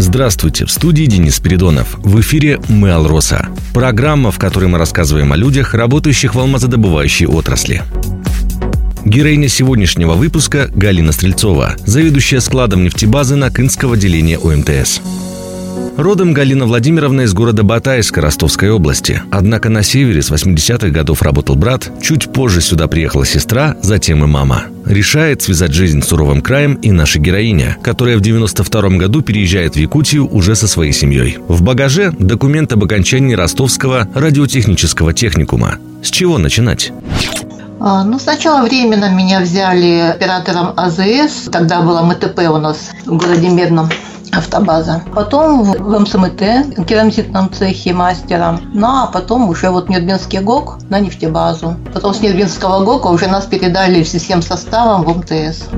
Здравствуйте, в студии Денис Передонов. В эфире «Мы Алроса». Программа, в которой мы рассказываем о людях, работающих в алмазодобывающей отрасли. Героиня сегодняшнего выпуска – Галина Стрельцова, заведующая складом нефтебазы Накинского отделения УМТС. Родом Галина Владимировна из города Батайска Ростовской области. Однако на севере с 80-х годов работал брат, чуть позже сюда приехала сестра, затем и мама. Решает связать жизнь с суровым краем и наша героиня, которая в 92 году переезжает в Якутию уже со своей семьей. В багаже документ об окончании ростовского радиотехнического техникума. С чего начинать? А, ну, сначала временно меня взяли оператором АЗС. Тогда было МТП у нас в городе Медном автобаза. Потом в МСМТ, керамзитном цехе мастером. Ну, а потом уже вот Нербинский ГОК на нефтебазу. Потом с Нербинского ГОКа уже нас передали всем составом в МТС.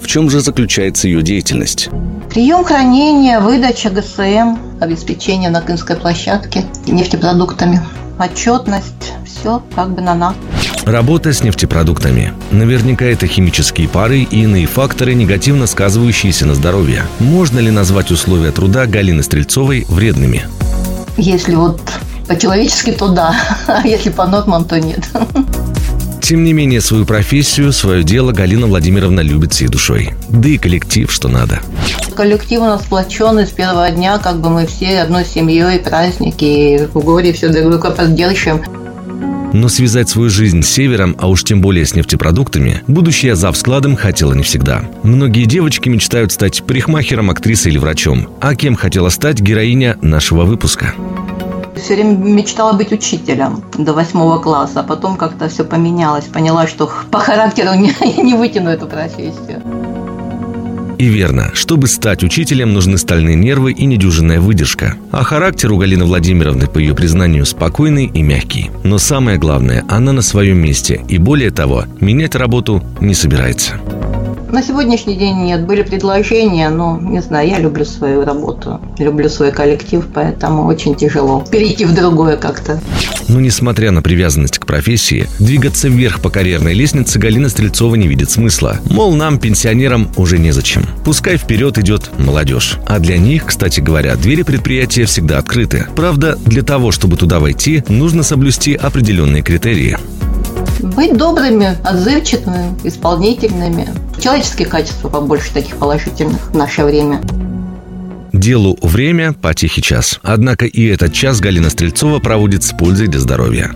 В чем же заключается ее деятельность? Прием хранения, выдача ГСМ, обеспечение на Крымской площадке нефтепродуктами, отчетность, все как бы на нас. Работа с нефтепродуктами. Наверняка это химические пары и иные факторы, негативно сказывающиеся на здоровье. Можно ли назвать условия труда Галины Стрельцовой вредными? Если вот по-человечески, то да, а если по нормам, то нет. Тем не менее, свою профессию, свое дело Галина Владимировна любит всей душой. Да и коллектив, что надо. Коллектив у нас сплоченный с первого дня, как бы мы все одной семьей, праздники, в горе все друг друга поддерживаем. Но связать свою жизнь с севером, а уж тем более с нефтепродуктами, будущее зав складом хотела не всегда. Многие девочки мечтают стать парикмахером, актрисой или врачом. А кем хотела стать героиня нашего выпуска? Все время мечтала быть учителем до восьмого класса, а потом как-то все поменялось. Поняла, что по характеру не, не вытяну эту профессию. И верно, чтобы стать учителем, нужны стальные нервы и недюжинная выдержка. А характер у Галины Владимировны, по ее признанию, спокойный и мягкий. Но самое главное, она на своем месте. И более того, менять работу не собирается. На сегодняшний день нет. Были предложения, но, не знаю, я люблю свою работу, люблю свой коллектив, поэтому очень тяжело перейти в другое как-то. Но, несмотря на привязанность к профессии, двигаться вверх по карьерной лестнице Галина Стрельцова не видит смысла. Мол, нам, пенсионерам, уже незачем. Пускай вперед идет молодежь. А для них, кстати говоря, двери предприятия всегда открыты. Правда, для того, чтобы туда войти, нужно соблюсти определенные критерии. Быть добрыми, отзывчивыми, исполнительными. Человеческие качества побольше таких положительных в наше время. Делу время, по тихий час. Однако и этот час Галина Стрельцова проводит с пользой для здоровья.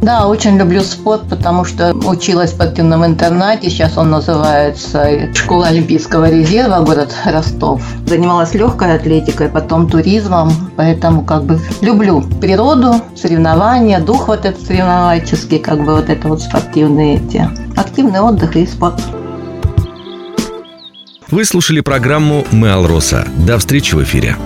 Да, очень люблю спорт, потому что училась в спортивном интернате. Сейчас он называется Школа Олимпийского резерва, город Ростов. Занималась легкой атлетикой, потом туризмом. Поэтому как бы люблю природу, соревнования, дух вот этот соревновательский, как бы вот это вот спортивные эти. Активный отдых и спорт. Вы слушали программу «Мы Алроса». До встречи в эфире.